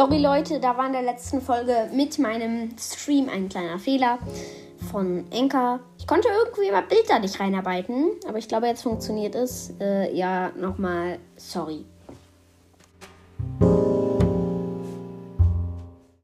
Sorry Leute, da war in der letzten Folge mit meinem Stream ein kleiner Fehler von Enka. Ich konnte irgendwie mal Bilder nicht reinarbeiten, aber ich glaube, jetzt funktioniert es. Äh, ja, nochmal sorry.